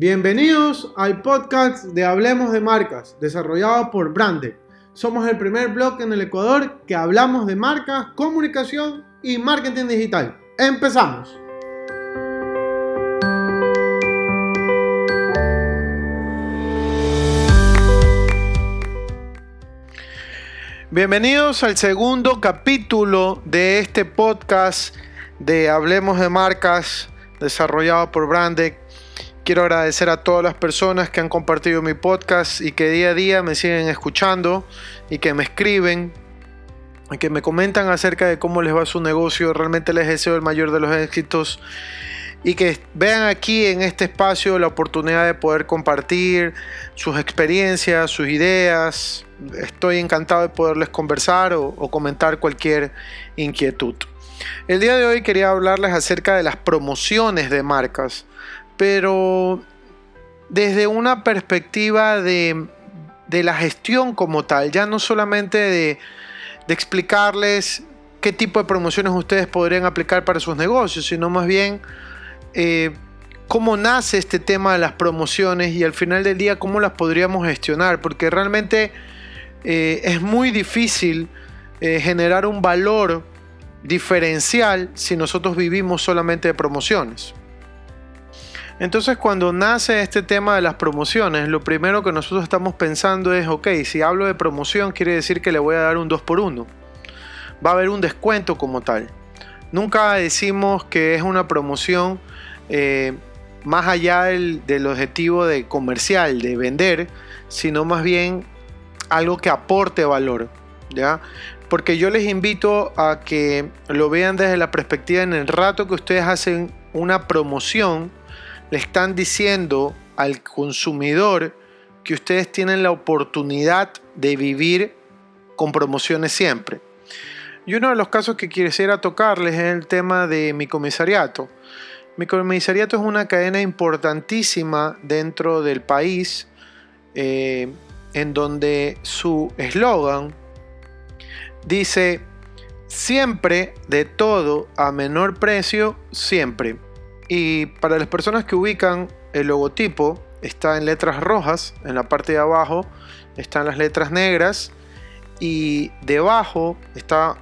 Bienvenidos al podcast de Hablemos de Marcas, desarrollado por Branded. Somos el primer blog en el Ecuador que hablamos de marcas, comunicación y marketing digital. ¡Empezamos! Bienvenidos al segundo capítulo de este podcast de Hablemos de Marcas desarrollado por Branded. Quiero agradecer a todas las personas que han compartido mi podcast y que día a día me siguen escuchando y que me escriben y que me comentan acerca de cómo les va su negocio. Realmente les deseo el mayor de los éxitos y que vean aquí en este espacio la oportunidad de poder compartir sus experiencias, sus ideas. Estoy encantado de poderles conversar o, comentar cualquier inquietud. El día de hoy quería hablarles acerca de las promociones de marcas, pero desde una perspectiva de, la gestión como tal, ya no solamente de, de explicarles qué tipo de promociones ustedes podrían aplicar para sus negocios, sino más bien eh, cómo nace este tema de las promociones y al final del día cómo las podríamos gestionar, porque realmente eh, es muy difícil eh, generar un valor diferencial si nosotros vivimos solamente de promociones. Entonces cuando nace este tema de las promociones, lo primero que nosotros estamos pensando es, ok, si hablo de promoción quiere decir que le voy a dar un 2 por 1 Va a haber un descuento como tal. Nunca decimos que es una promoción eh, más allá del, objetivo de comercial, de vender, sino más bien algo que aporte valor. ¿ya? Porque yo les invito a que lo vean desde la perspectiva en el rato que ustedes hacen una promoción, le están diciendo al consumidor que ustedes tienen la oportunidad de vivir con promociones siempre. Y uno de los casos que quisiera tocarles es el tema de mi comisariato. Mi comisariato es una cadena importantísima dentro del país, eh, en donde su eslogan dice, siempre de todo a menor precio, siempre. Y para las personas que ubican el logotipo, está en letras rojas, en la parte de abajo están las letras negras y debajo está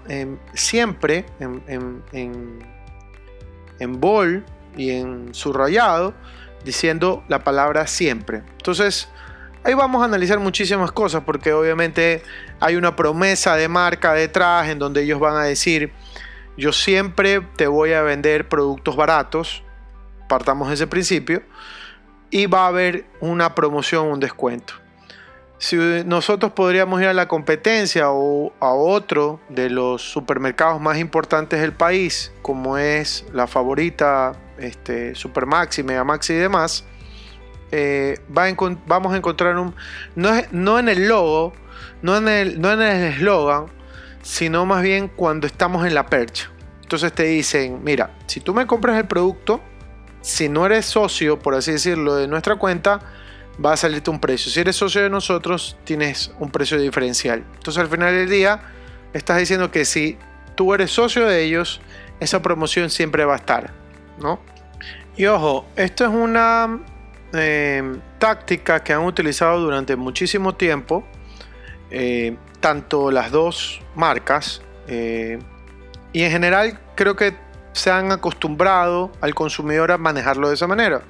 siempre en, en, bol y en subrayado diciendo la palabra siempre. Entonces, ahí vamos a analizar muchísimas cosas porque obviamente hay una promesa de marca detrás en donde ellos van a decir, yo siempre te voy a vender productos baratos, partamos de ese principio, y va a haber una promoción, un descuento. Si nosotros podríamos ir a la competencia o a otro de los supermercados más importantes del país, como es la favorita este, Supermaxi, Megamaxi y demás, eh, vamos a encontrar un. No, no en el logo, no en el no en el eslogan, sino más bien cuando estamos en la percha. Entonces te dicen: Mira, si tú me compras el producto, si no eres socio, por así decirlo, de nuestra cuenta, va a salirte un precio. Si eres socio de nosotros, tienes un precio diferencial. Entonces al final del día, estás diciendo que si tú eres socio de ellos, esa promoción siempre va a estar, ¿no? Y ojo, esto es una eh, táctica que han utilizado durante muchísimo tiempo, eh, tanto las dos marcas, eh, y en general creo que se han acostumbrado al consumidor a manejarlo de esa manera.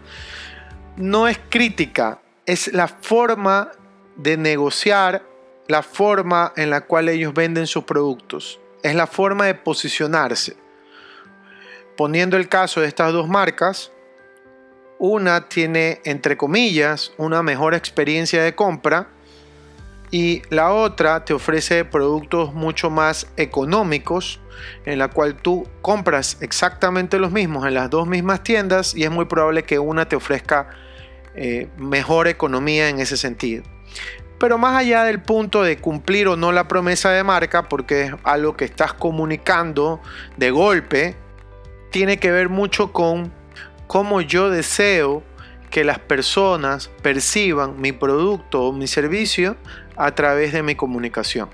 No es crítica, es la forma de negociar, la forma en la cual ellos venden sus productos. Es la forma de posicionarse. Poniendo el caso de estas dos marcas, una tiene, entre comillas, una mejor experiencia de compra y la otra te ofrece productos mucho más económicos en la cual tú compras exactamente los mismos en las dos mismas tiendas y es muy probable que una te ofrezca eh, mejor economía en ese sentido. Pero más allá del punto de cumplir o no la promesa de marca, porque es algo que estás comunicando de golpe, tiene que ver mucho con cómo yo deseo que las personas perciban mi producto o mi servicio a través de mi comunicación.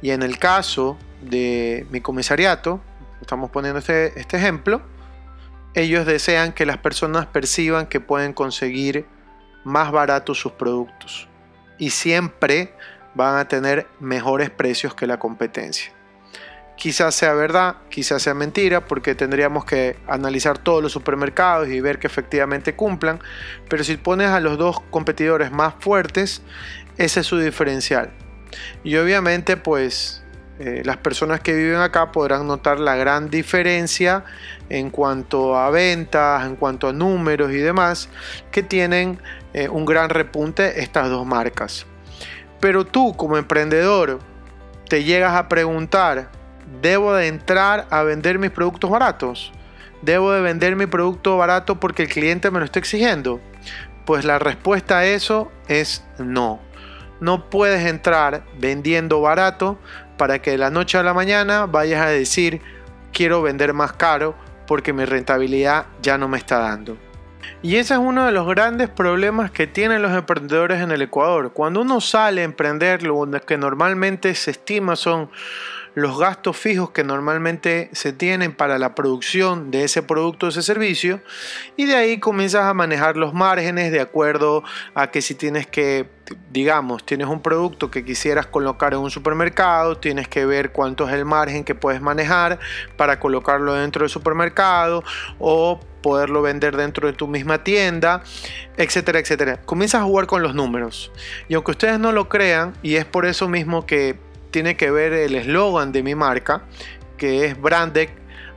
Y en el caso de mi comisariato, estamos poniendo este, este ejemplo, ellos desean que las personas perciban que pueden conseguir más baratos sus productos y siempre van a tener mejores precios que la competencia. Quizás sea verdad, quizás sea mentira, porque tendríamos que analizar todos los supermercados y ver que efectivamente cumplan, pero si pones a los dos competidores más fuertes, ese es su diferencial. Y obviamente pues eh, las personas que viven acá podrán notar la gran diferencia en cuanto a ventas, en cuanto a números y demás, que tienen eh, un gran repunte estas dos marcas. Pero tú como emprendedor te llegas a preguntar, ¿debo de entrar a vender mis productos baratos? ¿Debo de vender mi producto barato porque el cliente me lo está exigiendo? Pues la respuesta a eso es no. No puedes entrar vendiendo barato para que de la noche a la mañana vayas a decir quiero vender más caro porque mi rentabilidad ya no me está dando. Y ese es uno de los grandes problemas que tienen los emprendedores en el Ecuador. Cuando uno sale a emprender, lo que normalmente se estima son los gastos fijos que normalmente se tienen para la producción de ese producto o ese servicio y de ahí comienzas a manejar los márgenes de acuerdo a que si tienes que digamos, tienes un producto que quisieras colocar en un supermercado, tienes que ver cuánto es el margen que puedes manejar para colocarlo dentro del supermercado o poderlo vender dentro de tu misma tienda, etcétera, etcétera. Comienzas a jugar con los números. Y aunque ustedes no lo crean, y es por eso mismo que tiene que ver el eslogan de mi marca, que es Brandec,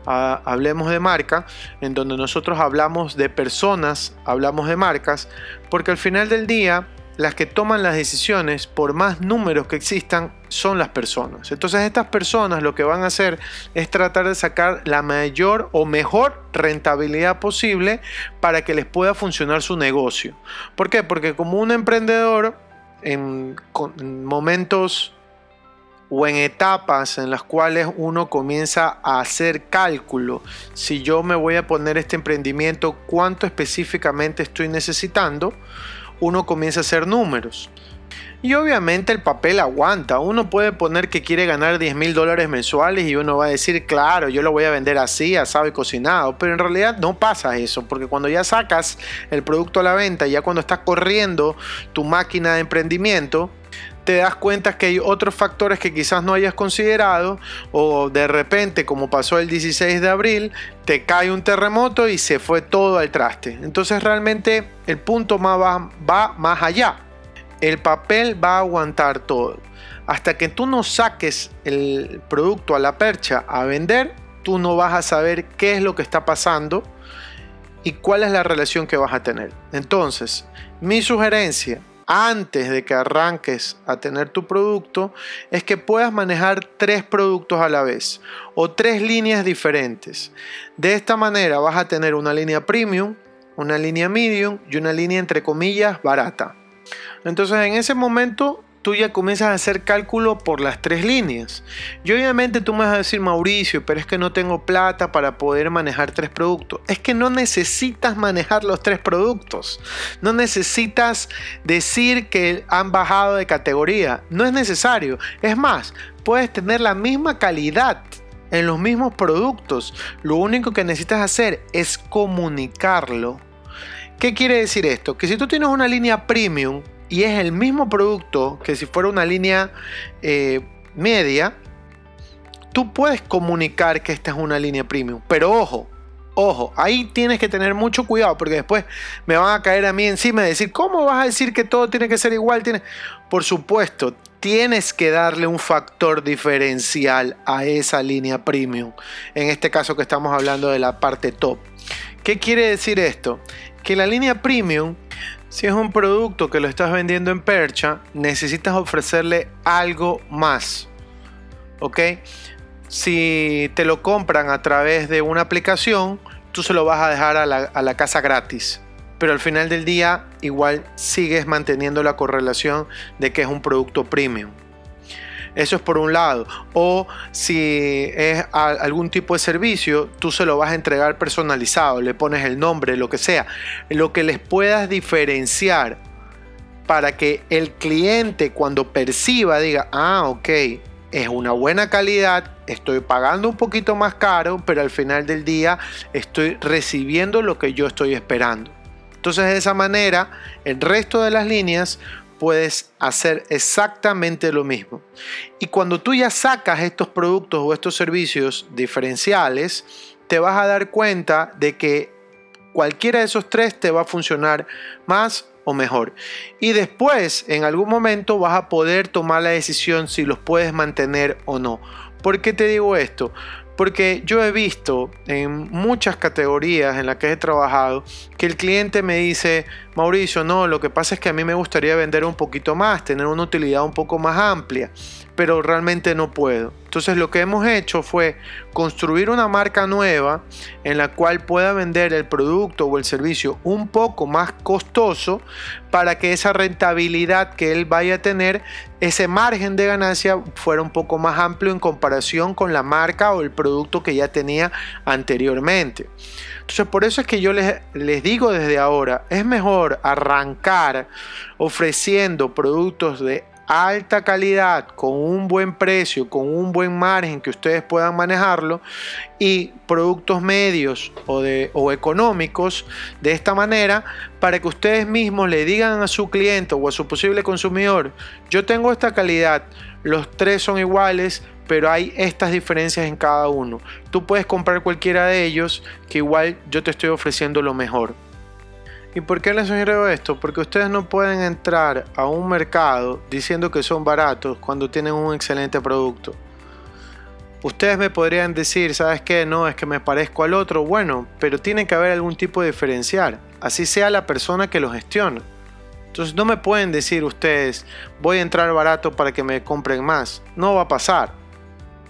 hablemos de marca, en donde nosotros hablamos de personas, hablamos de marcas, porque al final del día las que toman las decisiones, por más números que existan, son las personas. Entonces estas personas lo que van a hacer es tratar de sacar la mayor o mejor rentabilidad posible para que les pueda funcionar su negocio. ¿Por qué? Porque como un emprendedor en, en momentos o en etapas en las cuales uno comienza a hacer cálculo, si yo me voy a poner este emprendimiento, cuánto específicamente estoy necesitando, uno comienza a hacer números. Y obviamente el papel aguanta. Uno puede poner que quiere ganar 10 mil dólares mensuales y uno va a decir, claro, yo lo voy a vender así, asado y cocinado. Pero en realidad no pasa eso, porque cuando ya sacas el producto a la venta, ya cuando estás corriendo tu máquina de emprendimiento, te das cuenta que hay otros factores que quizás no hayas considerado o de repente como pasó el 16 de abril te cae un terremoto y se fue todo al traste. Entonces realmente el punto va, va más allá. El papel va a aguantar todo. Hasta que tú no saques el producto a la percha a vender tú no vas a saber qué es lo que está pasando y cuál es la relación que vas a tener. Entonces mi sugerencia antes de que arranques a tener tu producto es que puedas manejar tres productos a la vez o tres líneas diferentes. De esta manera vas a tener una línea premium, una línea medium y una línea entre comillas barata. Entonces en ese momento tú ya comienzas a hacer cálculo por las tres líneas. Y obviamente tú me vas a decir, Mauricio, pero es que no tengo plata para poder manejar tres productos. Es que no necesitas manejar los tres productos. No necesitas decir que han bajado de categoría. No es necesario. Es más, puedes tener la misma calidad en los mismos productos. Lo único que necesitas hacer es comunicarlo. ¿Qué quiere decir esto? Que si tú tienes una línea premium, y es el mismo producto que si fuera una línea eh, media, tú puedes comunicar que esta es una línea premium. Pero ojo, ojo, ahí tienes que tener mucho cuidado porque después me van a caer a mí encima y decir, ¿cómo vas a decir que todo tiene que ser igual? Por supuesto, tienes que darle un factor diferencial a esa línea premium. En este caso que estamos hablando de la parte top. ¿Qué quiere decir esto? Que la línea premium si es un producto que lo estás vendiendo en percha, necesitas ofrecerle algo más. ¿Ok? Si te lo compran a través de una aplicación, tú se lo vas a dejar a la, a la casa gratis. Pero al final del día, igual sigues manteniendo la correlación de que es un producto premium. Eso es por un lado. O si es algún tipo de servicio, tú se lo vas a entregar personalizado, le pones el nombre, lo que sea. Lo que les puedas diferenciar para que el cliente cuando perciba diga, ah, ok, es una buena calidad, estoy pagando un poquito más caro, pero al final del día estoy recibiendo lo que yo estoy esperando. Entonces de esa manera, el resto de las líneas puedes hacer exactamente lo mismo. Y cuando tú ya sacas estos productos o estos servicios diferenciales, te vas a dar cuenta de que cualquiera de esos tres te va a funcionar más o mejor. Y después, en algún momento, vas a poder tomar la decisión si los puedes mantener o no. ¿Por qué te digo esto? Porque yo he visto en muchas categorías en las que he trabajado que el cliente me dice, Mauricio, no, lo que pasa es que a mí me gustaría vender un poquito más, tener una utilidad un poco más amplia, pero realmente no puedo. Entonces lo que hemos hecho fue construir una marca nueva en la cual pueda vender el producto o el servicio un poco más costoso para que esa rentabilidad que él vaya a tener, ese margen de ganancia fuera un poco más amplio en comparación con la marca o el producto que ya tenía anteriormente. Entonces por eso es que yo les, les digo desde ahora, es mejor arrancar ofreciendo productos de alta calidad, con un buen precio, con un buen margen que ustedes puedan manejarlo y productos medios o, de, o económicos de esta manera para que ustedes mismos le digan a su cliente o a su posible consumidor, yo tengo esta calidad, los tres son iguales, pero hay estas diferencias en cada uno. Tú puedes comprar cualquiera de ellos que igual yo te estoy ofreciendo lo mejor. ¿Y por qué les sugiero esto? Porque ustedes no pueden entrar a un mercado diciendo que son baratos cuando tienen un excelente producto. Ustedes me podrían decir, ¿sabes qué? No, es que me parezco al otro. Bueno, pero tiene que haber algún tipo de diferencial. Así sea la persona que lo gestiona. Entonces no me pueden decir ustedes, voy a entrar barato para que me compren más. No va a pasar.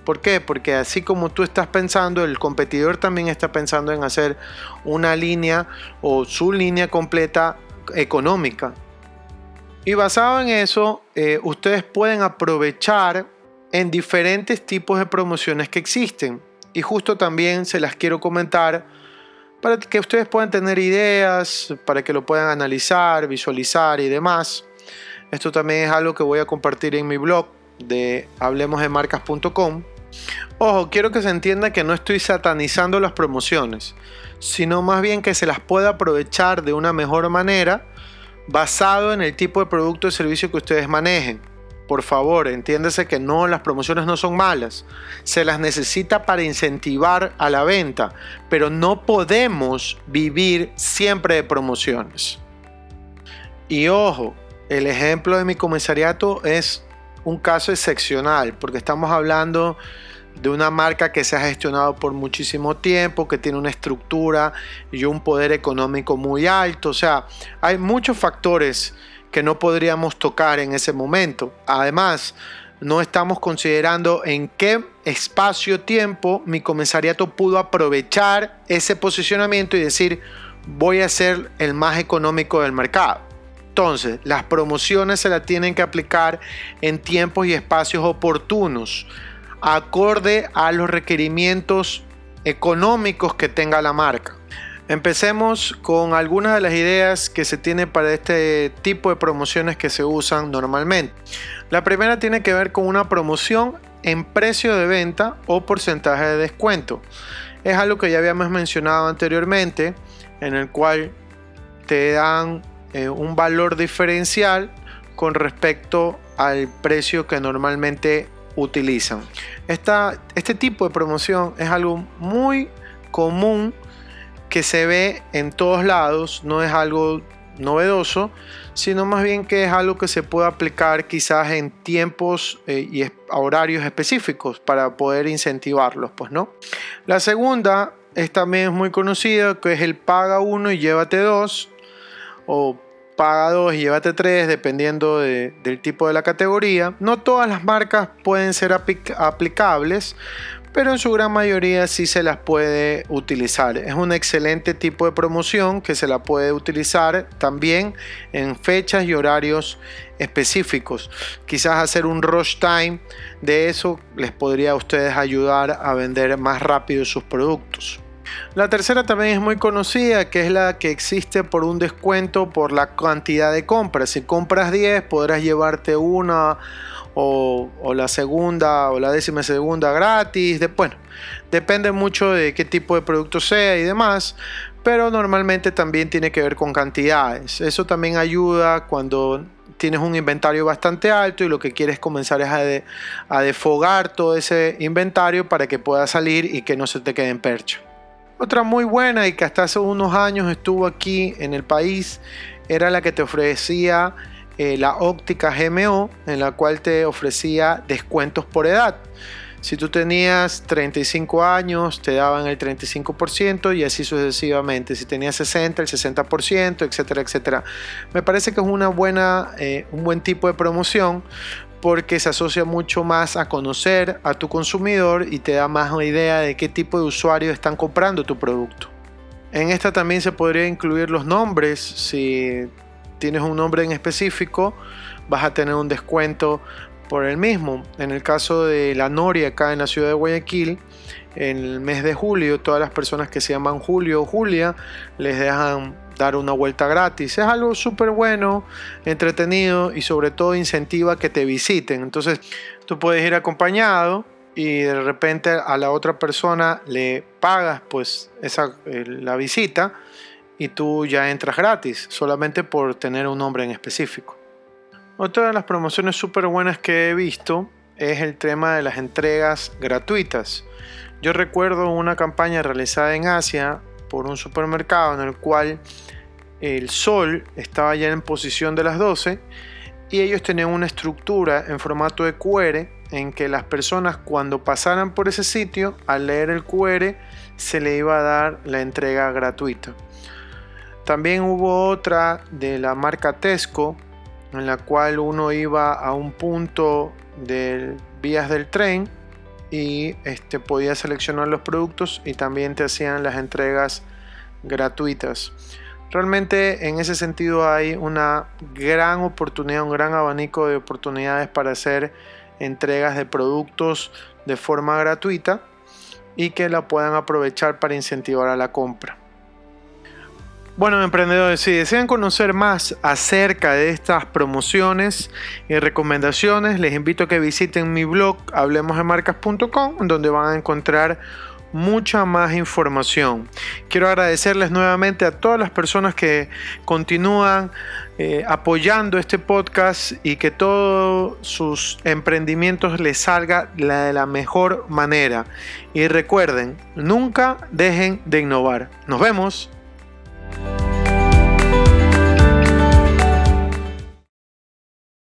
¿Por qué? Porque así como tú estás pensando, el competidor también está pensando en hacer una línea o su línea completa económica. Y basado en eso, eh, ustedes pueden aprovechar en diferentes tipos de promociones que existen. Y justo también se las quiero comentar para que ustedes puedan tener ideas, para que lo puedan analizar, visualizar y demás. Esto también es algo que voy a compartir en mi blog de hablemosdemarcas.com. Ojo, quiero que se entienda que no estoy satanizando las promociones, sino más bien que se las pueda aprovechar de una mejor manera basado en el tipo de producto o servicio que ustedes manejen. Por favor, entiéndase que no, las promociones no son malas. Se las necesita para incentivar a la venta, pero no podemos vivir siempre de promociones. Y ojo, el ejemplo de mi comisariato es un caso excepcional, porque estamos hablando de una marca que se ha gestionado por muchísimo tiempo, que tiene una estructura y un poder económico muy alto. O sea, hay muchos factores que no podríamos tocar en ese momento. Además, no estamos considerando en qué espacio-tiempo mi comisariato pudo aprovechar ese posicionamiento y decir voy a ser el más económico del mercado. Entonces, las promociones se las tienen que aplicar en tiempos y espacios oportunos, acorde a los requerimientos económicos que tenga la marca. Empecemos con algunas de las ideas que se tienen para este tipo de promociones que se usan normalmente. La primera tiene que ver con una promoción en precio de venta o porcentaje de descuento. Es algo que ya habíamos mencionado anteriormente, en el cual te dan eh, un valor diferencial con respecto al precio que normalmente utilizan. este tipo de promoción es algo muy común que se ve en todos lados, no es algo novedoso, sino más bien que es algo que se puede aplicar quizás en tiempos eh, y horarios específicos para poder incentivarlos, pues no. La segunda es también muy conocida, que es el paga uno y llévate dos o paga 2 y llévate 3 dependiendo del tipo de la categoría. No todas las marcas pueden ser aplicables, pero en su gran mayoría sí se las puede utilizar. Es un excelente tipo de promoción que se la puede utilizar también en fechas y horarios específicos. Quizás hacer un rush time de eso les podría a ustedes ayudar a vender más rápido sus productos. La tercera también es muy conocida, que es la que existe por un descuento por la cantidad de compras. Si compras 10, podrás llevarte una o, la segunda o la décima segunda gratis. bueno, depende mucho de qué tipo de producto sea y demás, pero normalmente también tiene que ver con cantidades. Eso también ayuda cuando tienes un inventario bastante alto y lo que quieres comenzar es a, a defogar todo ese inventario para que pueda salir y que no se te quede en percha. Otra muy buena y que hasta hace unos años estuvo aquí en el país era la que te ofrecía eh, la óptica GMO, en la cual te ofrecía descuentos por edad. Si tú tenías 35 años, te daban el 35% y así sucesivamente. Si tenías 60, el 60%, etcétera, etcétera. Me parece que es una buena, eh, un buen tipo de promoción porque se asocia mucho más a conocer a tu consumidor y te da más una idea de qué tipo de usuarios están comprando tu producto. En esta también se podría incluir los nombres. Si tienes un nombre en específico, vas a tener un descuento por el mismo. En el caso de la Noria acá en la ciudad de Guayaquil, en el mes de julio, todas las personas que se llaman Julio o Julia les dejan dar una vuelta gratis. Es algo súper bueno, entretenido y sobre todo incentiva que te visiten. Entonces tú puedes ir acompañado y de repente a la otra persona le pagas pues esa, eh, la visita y tú ya entras gratis solamente por tener un nombre en específico. Otra de las promociones súper buenas que he visto es el tema de las entregas gratuitas. Yo recuerdo una campaña realizada en Asia por un supermercado en el cual el sol estaba ya en posición de las 12 y ellos tenían una estructura en formato de QR en que las personas cuando pasaran por ese sitio al leer el QR se le iba a dar la entrega gratuita. También hubo otra de la marca Tesco en la cual uno iba a un punto de vías del tren y este, podía seleccionar los productos y también te hacían las entregas gratuitas. Realmente en ese sentido hay una gran oportunidad, un gran abanico de oportunidades para hacer entregas de productos de forma gratuita y que la puedan aprovechar para incentivar a la compra. Bueno, emprendedores, si desean conocer más acerca de estas promociones y recomendaciones, les invito a que visiten mi blog hablemosdemarcas.com, donde van a encontrar mucha más información. Quiero agradecerles nuevamente a todas las personas que continúan eh, apoyando este podcast y que todos sus emprendimientos les salga de la mejor manera. Y recuerden, nunca dejen de innovar. Nos vemos. Bye.